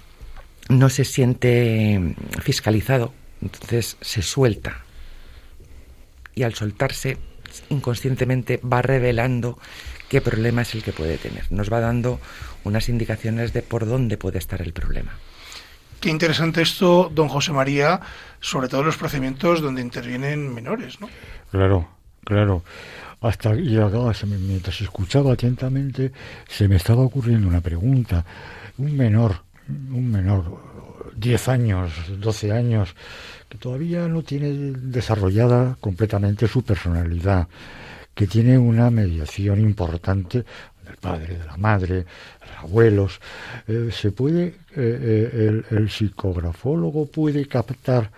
no se siente fiscalizado, entonces se suelta. Y al soltarse, inconscientemente va revelando qué problema es el que puede tener. Nos va dando unas indicaciones de por dónde puede estar el problema. Qué interesante esto, don José María, sobre todo en los procedimientos donde intervienen menores, ¿no? Claro, claro. Hasta me- mientras escuchaba atentamente, se me estaba ocurriendo una pregunta. Un menor, un menor, 10 años, 12 años, que todavía no tiene desarrollada completamente su personalidad, que tiene una mediación importante del padre, de la madre, abuelos. Eh, ¿Se puede, eh, eh, el, el psicografólogo puede captar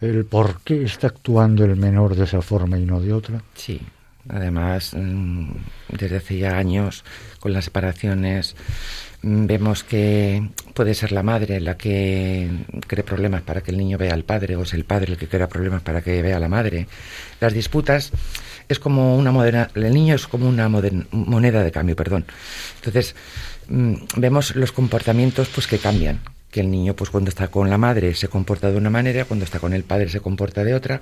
el por qué está actuando el menor de esa forma y no de otra? Sí, además, mm, desde hace ya años, con las separaciones, mm, vemos que puede ser la madre la que cree problemas para que el niño vea al padre, o es el padre el que crea problemas para que vea a la madre. Las disputas es como una moneda, el niño es como una moneda de cambio, perdón. Entonces, mm, vemos los comportamientos pues que cambian que el niño pues cuando está con la madre se comporta de una manera cuando está con el padre se comporta de otra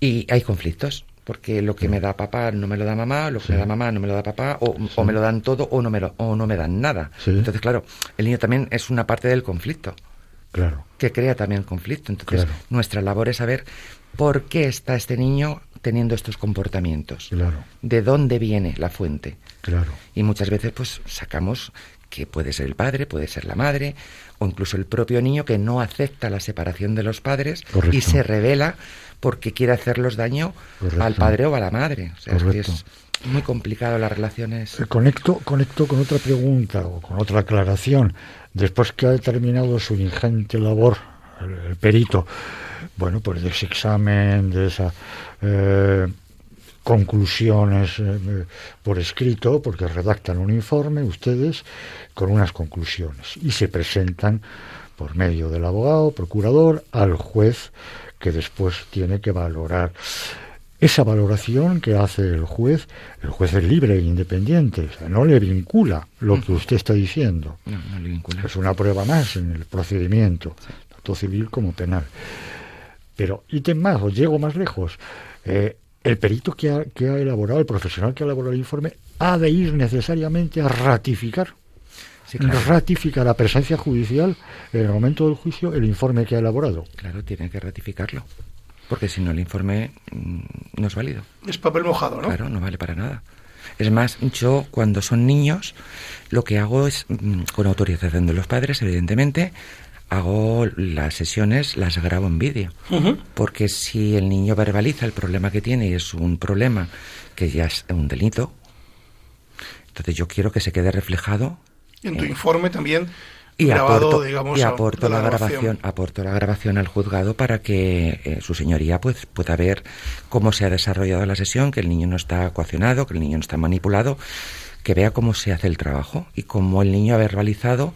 y hay conflictos porque lo que me da papá no me lo da mamá lo que me da mamá no me lo da papá o, o me lo dan todo o no me lo o no me dan nada. Sí. entonces claro el niño también es una parte del conflicto. Claro, que crea también conflicto. Entonces Claro. nuestra labor es saber por qué está este niño teniendo estos comportamientos. Claro, de dónde viene la fuente. Claro. y muchas veces pues sacamos que puede ser el padre, puede ser la madre, o incluso el propio niño que no acepta la separación de los padres Correcto. y se revela porque quiere hacerlos daño Correcto. al padre o a la madre. O sea, es que Correcto. es muy complicado las relaciones. Eh, Conecto, conecto con otra pregunta o con otra aclaración. Después que ha terminado su ingente labor, el, perito, bueno, pues de ese examen, de esas conclusiones eh, eh, por escrito, porque redactan un informe ustedes con unas conclusiones y se presentan por medio del abogado, procurador, al juez que después tiene que valorar esa valoración que hace el juez, el juez es libre e independiente, o sea, no le vincula lo que usted está diciendo. No, no le vincula. Es una prueba más en el procedimiento, tanto civil como penal. Pero ítem más, os llego más lejos. Eh, el perito que ha, que ha elaborado, el profesional que ha elaborado el informe, ha de ir necesariamente a ratificar, Sí, claro. ratifica la presencia judicial en el momento del juicio el informe que ha elaborado. Claro, tiene que ratificarlo. Porque si no, el informe mm, no es válido. Es papel mojado, ¿no? Claro, no vale para nada. Es más, yo cuando son niños, lo que hago es, mm, con autorización de los padres, evidentemente, hago las sesiones, las grabo en vídeo. Porque si el niño verbaliza el problema que tiene y es un problema que ya es un delito, entonces yo quiero que se quede reflejado. En tu eh, informe también y grabado, aporto, digamos, y a- aporto de la, la grabación. grabación. aporto la grabación al juzgado para que eh, su señoría pues pueda ver cómo se ha desarrollado la sesión que el niño no está coaccionado que el niño no está manipulado que vea cómo se hace el trabajo y cómo el niño ha verbalizado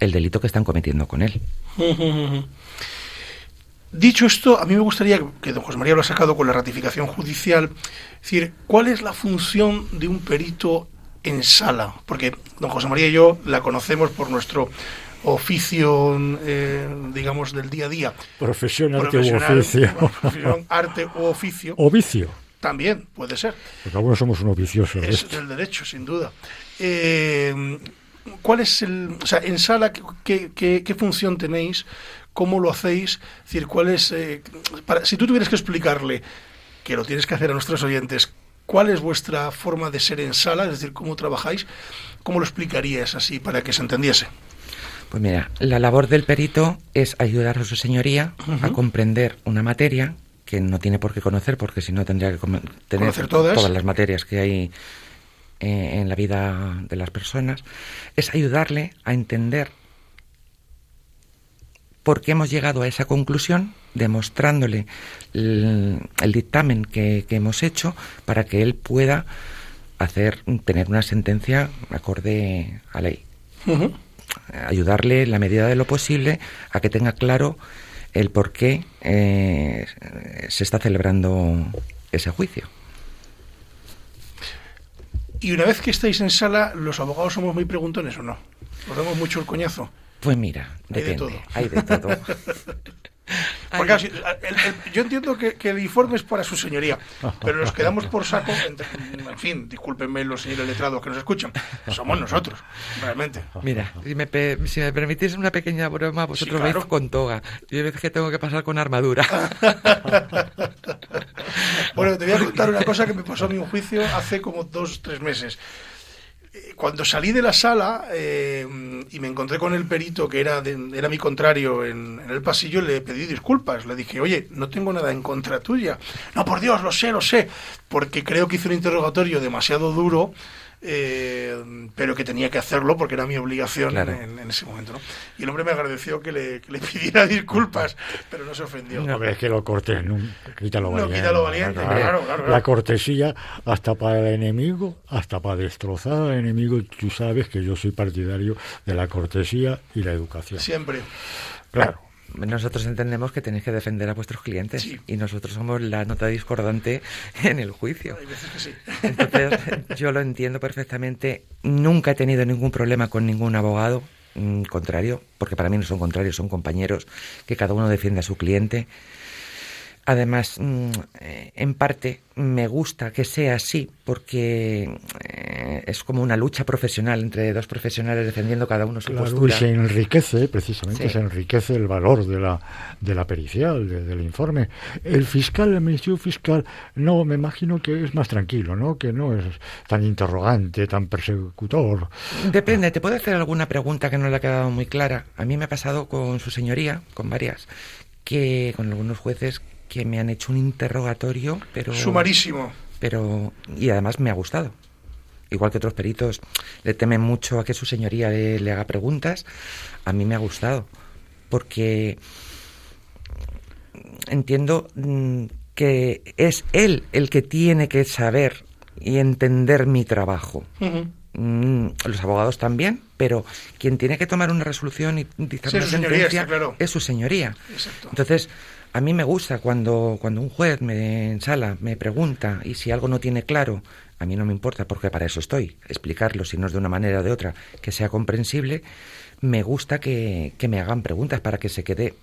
el delito que están cometiendo con él Dicho esto, a mí me gustaría que don José María lo ha sacado con la ratificación judicial. Es decir, ¿cuál es la función de un perito en sala? Porque don José María y yo la conocemos por nuestro oficio, eh, digamos, del día a día. Profesión, arte u Profesional, oficio. profesión, arte u oficio. O vicio. También puede ser. Porque algunos somos unos viciosos. Es esto. del derecho, sin duda. Eh, ¿Cuál es el. O sea, en sala, ¿qué, qué- qué- qué función tenéis? ¿Cómo lo hacéis? Es decir, ¿cuál es. eh, para, si tú tuvieras que explicarle, que lo tienes que hacer a nuestros oyentes, ¿cuál es vuestra forma de ser en sala? Es decir, ¿cómo trabajáis? ¿Cómo lo explicarías así para que se entendiese? Pues mira, la labor del perito es ayudar a su señoría a comprender una materia que no tiene por qué conocer, porque si no tendría que tener Conocer todas. las materias que hay eh, en la vida de las personas. Es ayudarle a entender por qué hemos llegado a esa conclusión, demostrándole el, el dictamen que, que hemos hecho para que él pueda hacer tener una sentencia acorde a ley ayudarle en la medida de lo posible a que tenga claro el por qué eh, se está celebrando ese juicio. Y una vez que estáis en sala, ¿los abogados somos muy preguntones o no? ¿Nos damos mucho el coñazo? Pues mira, Hay de depende, todo. hay de todo. Porque, el- el- yo entiendo que, que el informe es para su señoría, pero nos quedamos por saco, entre- en fin, discúlpenme los señores letrados que nos escuchan, somos nosotros, realmente. Mira, si me, pe- si me permitís una pequeña broma, vosotros Sí, claro. veis con toga. Yo hay veces que tengo que pasar con armadura. Bueno, te voy a contar una cosa que me pasó a mí en un juicio hace como dos, tres meses. Cuando salí de la sala eh, y me encontré con el perito que era, de- era mi contrario en, en el pasillo, le pedí disculpas. Le dije, oye, no tengo nada en contra tuya. No, por Dios, lo sé, lo sé. Porque creo que hice un interrogatorio demasiado duro, eh, pero que tenía que hacerlo porque era mi obligación Claro. en, en ese momento. ¿no? Y el hombre me agradeció que le, que le pidiera disculpas, pero no se ofendió. Es que lo cortés, no, quítalo No, valiente. quítalo valiente, claro, claro, claro. La cortesía, hasta para el enemigo, hasta para destrozar al enemigo, tú sabes que yo soy partidario de la cortesía y la educación. Siempre. Claro. Nosotros entendemos que tenéis que defender a vuestros clientes Sí. y nosotros somos la nota discordante en el juicio. Hay veces que sí. Entonces, yo lo entiendo perfectamente. Nunca he tenido ningún problema con ningún abogado mm, contrario, porque para mí no son contrarios, son compañeros, que cada uno defiende a su cliente. Además, mm, eh, en parte me gusta que sea así, porque eh, es como una lucha profesional entre dos profesionales defendiendo cada uno su Claro, y postura. se enriquece, precisamente, Sí. se enriquece el valor de la, de la pericial, de- del informe. El fiscal, el Ministerio Fiscal, no, me imagino que es más tranquilo, ¿no? Que no es tan interrogante, tan persecutor. Depende, te puedo hacer alguna pregunta que no le ha quedado muy clara. A mí me ha pasado con su señoría, con varias, que con algunos jueces que me han hecho un interrogatorio, pero Sumarísimo. pero y además me ha gustado. Igual que otros peritos le temen mucho a que su señoría le, le haga preguntas, a mí me ha gustado, porque entiendo mm, que es él el que tiene que saber y entender mi trabajo. Mm, los abogados también, pero quien tiene que tomar una resolución y dictar Sí, una sentencia claro. es su señoría. Exacto. Entonces, a mí me gusta cuando, cuando un juez me en sala me pregunta y si algo no tiene claro, a mí no me importa porque para eso estoy, explicarlo, si no es de una manera o de otra, que sea comprensible. Me gusta que, que me hagan preguntas para que se quede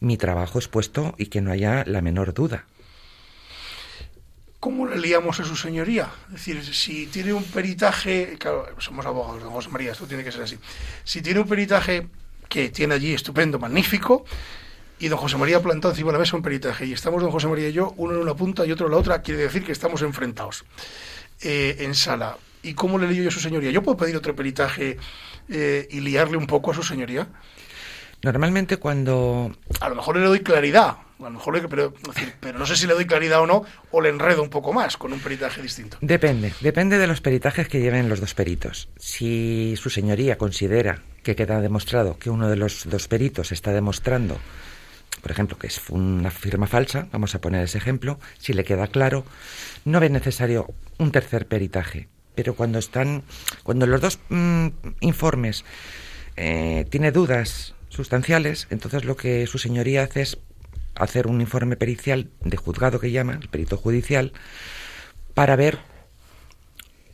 mi trabajo expuesto y que no haya la menor duda. ¿Cómo le liamos a su señoría? Es decir, si tiene un peritaje, claro, somos abogados, don José María, esto tiene que ser así. Si tiene un peritaje que tiene allí estupendo, magnífico, y don José María ha plantado encima de la mesa un peritaje, y estamos don José María y yo, uno en una punta y otro en la otra, quiere decir que estamos enfrentados eh, en sala. ¿Y cómo le lío yo a su señoría? ¿Yo puedo pedir otro peritaje eh, y liarle un poco a su señoría? Normalmente cuando A lo mejor le doy claridad, a lo mejor le- pero, pero no sé si le doy claridad o no, o le enredo un poco más con un peritaje distinto. Depende, depende de los peritajes que lleven los dos peritos. Si su señoría considera que queda demostrado que uno de los dos peritos está demostrando, por ejemplo, que es una firma falsa, vamos a poner ese ejemplo, si le queda claro, no ve necesario un tercer peritaje. Pero cuando están, cuando los dos mm, informes eh, tiene dudas sustanciales, entonces lo que su señoría hace es hacer un informe pericial de juzgado que llama, el perito judicial, para ver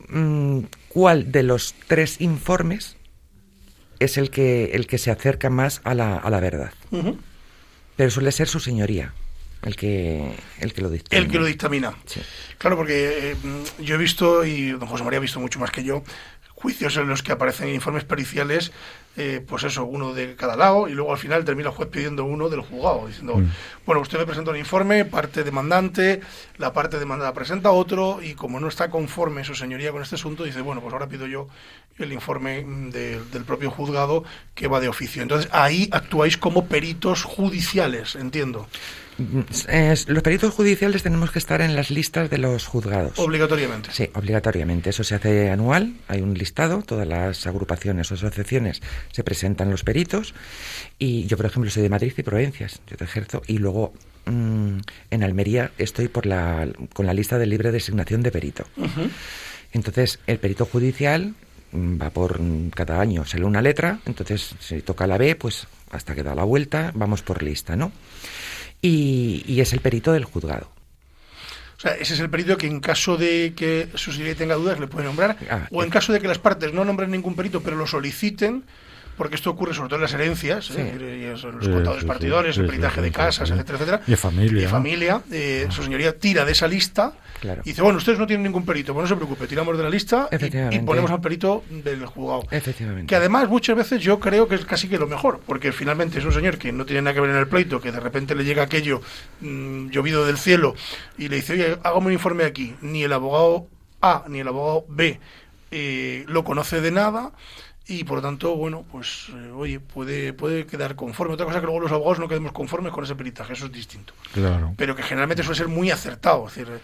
mm, cuál de los tres informes es el que, el que se acerca más a la, a la verdad. Pero suele ser su señoría el que, el que lo dictamina. El que lo dictamina. Claro, porque eh, yo he visto, y don José María ha visto mucho más que yo, juicios en los que aparecen informes periciales, eh, pues eso, uno de cada lado, y luego al final termina el juez pidiendo uno del juzgado, diciendo, mm. bueno, usted me presenta un informe, parte demandante, la parte demandada presenta otro, y como no está conforme su señoría con este asunto, dice, bueno, pues ahora pido yo el informe mm, del propio juzgado que va de oficio. Entonces ahí actuáis como peritos judiciales, entiendo los peritos judiciales tenemos que estar en las listas de los juzgados. Obligatoriamente. Sí, obligatoriamente. Eso se hace anual, hay un listado, todas las agrupaciones o asociaciones se presentan los peritos. Y yo, por ejemplo, soy de Madrid y Provincias, yo te ejerzo, y luego mm, en Almería estoy por la, con la lista de libre designación de perito. Entonces, el perito judicial mm, va por mm, cada año, sale una letra, entonces si toca la B, pues hasta que da la vuelta, vamos por lista, ¿no? Y, es el perito del juzgado. O sea, ese es el perito que en caso de que su señoría tenga dudas le puede nombrar, ah, o en caso de que las partes no nombren ningún perito, pero lo soliciten, porque esto ocurre sobre todo en las herencias, ¿eh? los contadores partidores, el peritaje de casas, etcétera, etcétera. Y familia. Y familia. Eh, su señoría tira de esa lista y dice, bueno, ustedes no tienen ningún perito, pues no se preocupe, tiramos de la lista y, ponemos al perito del juzgado. Efectivamente. Que además muchas veces yo creo que es casi que lo mejor, porque finalmente es un señor que no tiene nada que ver en el pleito, que de repente le llega aquello mm, llovido del cielo y le dice, oye, hágame un informe aquí. Ni el abogado A ni el abogado B eh, lo conoce de nada y por lo tanto, bueno, pues eh, oye, puede, puede quedar conforme. Otra cosa que luego los abogados no quedemos conformes con ese peritaje, eso es distinto. Claro. Pero que generalmente suele ser muy acertado, es decir,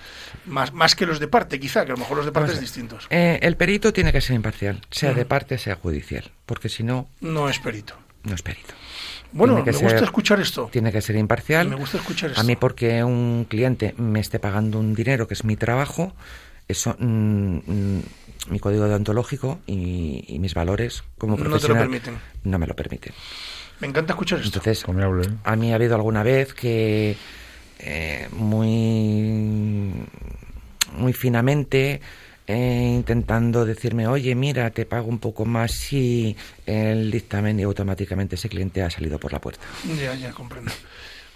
más, más que los de parte, quizá, que a lo mejor los de parte es distintos. Eh, el perito tiene que ser imparcial, sea de parte, sea judicial, porque si no... No es perito. No es perito. Bueno, me gusta escuchar esto. Tiene que ser imparcial. Me gusta escuchar esto. A mí porque un cliente me esté pagando un dinero que es mi trabajo, eso... Mm, mm, mi código deontológico y, mis valores como profesional no, te lo permiten. no me lo permiten. Me encanta escuchar esto. Entonces, a mí ha habido alguna vez que eh, muy muy finamente eh, intentando decirme, oye, mira, te pago un poco más y el dictamen y automáticamente ese cliente ha salido por la puerta. Ya, ya, comprendo.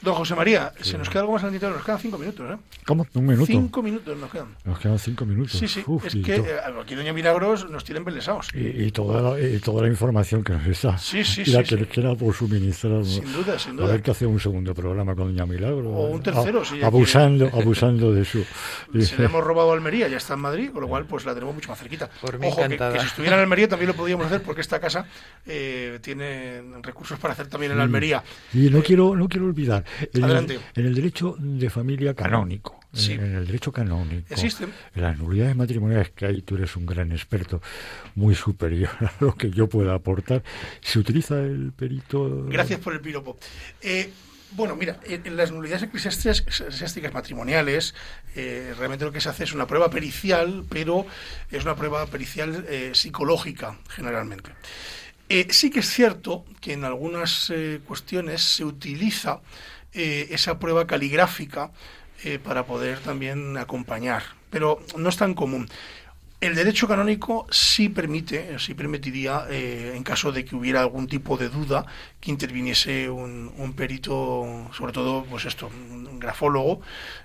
Don José María, se nos queda algo más al tintero, nos quedan cinco minutos, ¿eh? ¿Cómo? ¿Un minuto? Cinco minutos nos quedan. Nos quedan cinco minutos. Sí, sí, es que eh, aquí Doña Milagros nos tiene embelesados. Y, y, toda la, y toda la información que nos está. Sí, sí, y la que nos queda por suministrar. Sin duda, sin duda. A ver que hace un segundo programa con Doña Milagros. O un tercero, sí. Abusando, abusando de su... Se le hemos robado a Almería, ya está en Madrid, con lo cual pues la tenemos mucho más cerquita. Por mí Ojo, que, que, si estuviera en Almería también lo podríamos hacer porque esta casa eh, tiene recursos para hacer también en Almería. Y no, quiero, no quiero olvidar... Adelante en el derecho de familia canónico, en, el derecho canónico, existen en las nulidades matrimoniales que hay, tú eres un gran experto, muy superior a lo que yo pueda aportar. ¿Se utiliza el perito? Gracias por el piropo. Eh, bueno, mira, en, las nulidades eclesiásticas matrimoniales, eh, realmente lo que se hace es una prueba pericial, pero es una prueba pericial eh, psicológica, generalmente. sí que es cierto que en algunas cuestiones se utiliza eh, esa prueba caligráfica eh, para poder también acompañar, pero no es tan común. El derecho canónico sí permite, sí permitiría, eh, en caso de que hubiera algún tipo de duda, que interviniese un, perito, sobre todo, pues esto, un grafólogo,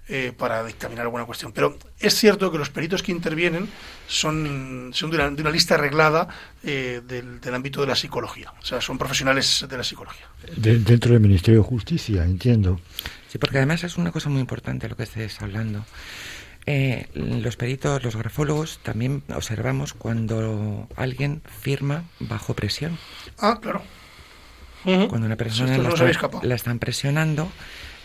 eh, para dictaminar alguna cuestión. Pero es cierto que los peritos que intervienen son, son de, una, lista arreglada eh, del, ámbito de la psicología, o sea, son profesionales de la psicología. dentro del Ministerio de Justicia, entiendo. Sí, porque además es una cosa muy importante lo que estés hablando. Eh, los peritos, los grafólogos, también observamos cuando alguien firma bajo presión. Ah, claro. Cuando una persona la, están presionando,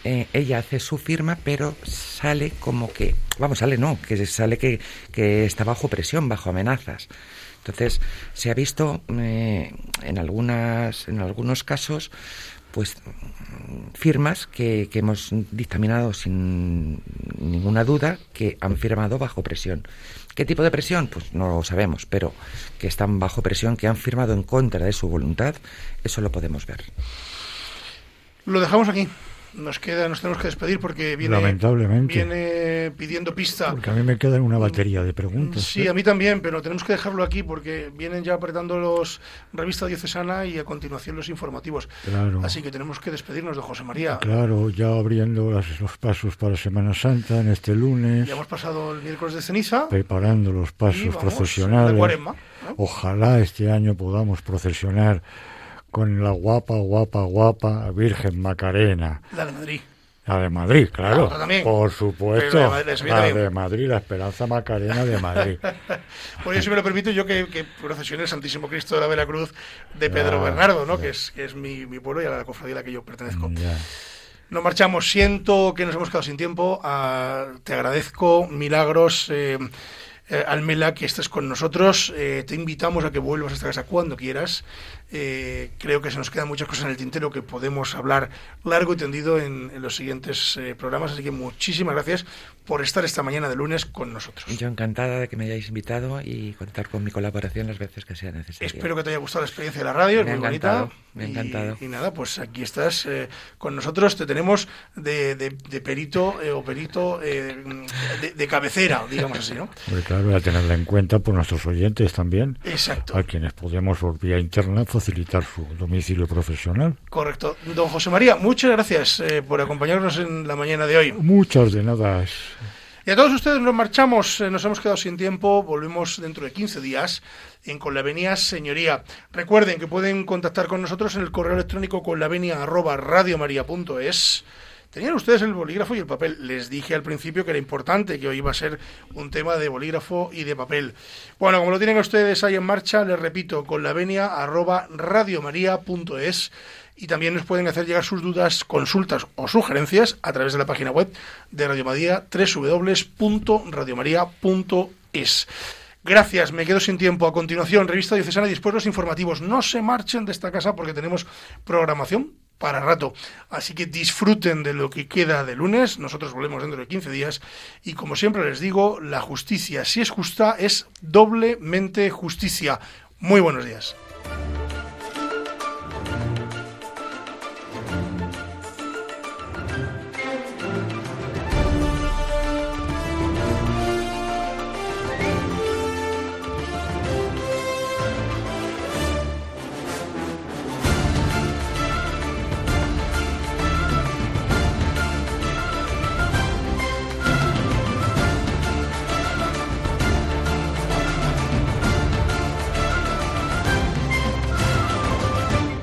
eh, ella hace su firma, pero sale como que, vamos, sale no, que sale que, que está bajo presión, bajo amenazas. Entonces, se ha visto eh, en, algunas, en algunos casos pues firmas que, hemos dictaminado sin ninguna duda que han firmado bajo presión. ¿Qué tipo de presión? Pues no lo sabemos, pero que están bajo presión, que han firmado en contra de su voluntad, eso lo podemos ver. Lo dejamos aquí nos queda, nos tenemos que despedir porque viene, Lamentablemente. viene pidiendo pista. Porque a mí me queda una batería de preguntas. Sí, ¿eh? a mí también, pero tenemos que dejarlo aquí porque vienen ya apretando los revista diocesana y a continuación los informativos. Claro. Así que tenemos que despedirnos de José María. Claro, ya abriendo las- los pasos para Semana Santa en este lunes, Ya hemos pasado el miércoles de ceniza. preparando los pasos vamos, procesionales. ¿no? Ojalá este año podamos procesionar con la guapa, guapa, guapa Virgen Macarena. La de Madrid. La de Madrid, claro. La otra también. Por supuesto. Pero la de Madrid, La también. de Madrid, la Esperanza Macarena de Madrid. Por eso, si me lo permito, yo que, que procesione el Santísimo Cristo de la Vela Cruz de Pedro Ya, Bernardo, ¿no? ya. que es, que es mi, mi pueblo y a la cofradía a la que yo pertenezco. Ya. Nos marchamos. Siento que nos hemos quedado sin tiempo. Ah, te agradezco, Milagros, eh, eh, Almela, que estés con nosotros. Eh, te invitamos a que vuelvas a esta casa cuando quieras. Eh, creo que se nos quedan muchas cosas en el tintero que podemos hablar largo y tendido en, en los siguientes eh, programas. Así que muchísimas gracias por estar esta mañana de lunes con nosotros. Yo encantada de que me hayáis invitado y contar con mi colaboración las veces que sea necesario. Espero que te haya gustado la experiencia de la radio, es Me ha muy encantado, bonita. me ha Y- encantado. Y, nada, pues aquí estás eh, con nosotros, te tenemos de, de- de perito eh, o perito eh, de, de cabecera, digamos así, ¿no? Hombre, claro, a tenerla en cuenta por nuestros oyentes también, Exacto, a quienes podemos por vía interna facilitar su domicilio profesional. correcto. Don José María, muchas gracias eh, por acompañarnos en la mañana de hoy. Muchas de nada. Y a todos ustedes nos marchamos, eh, nos hemos quedado sin tiempo, volvemos dentro de 15 días en Con la Venia Señoría. Recuerden que pueden contactar con nosotros en el correo electrónico con Tenían ustedes el bolígrafo y el papel. Les dije al principio que era importante, que hoy iba a ser un tema de bolígrafo y de papel. Bueno, como lo tienen ustedes ahí en marcha, les repito, con la venia arroba y también nos pueden hacer llegar sus dudas, consultas o sugerencias a través de la página web de Radio María, www.radiomaria.es. Gracias, me quedo sin tiempo. A continuación, revista diocesana y después informativos. No se marchen de esta casa porque tenemos programación para rato. Así que disfruten de lo que queda de lunes. Nosotros volvemos dentro de 15 días. Y como siempre les digo, la justicia, si es justa, es doblemente justicia. Muy buenos días.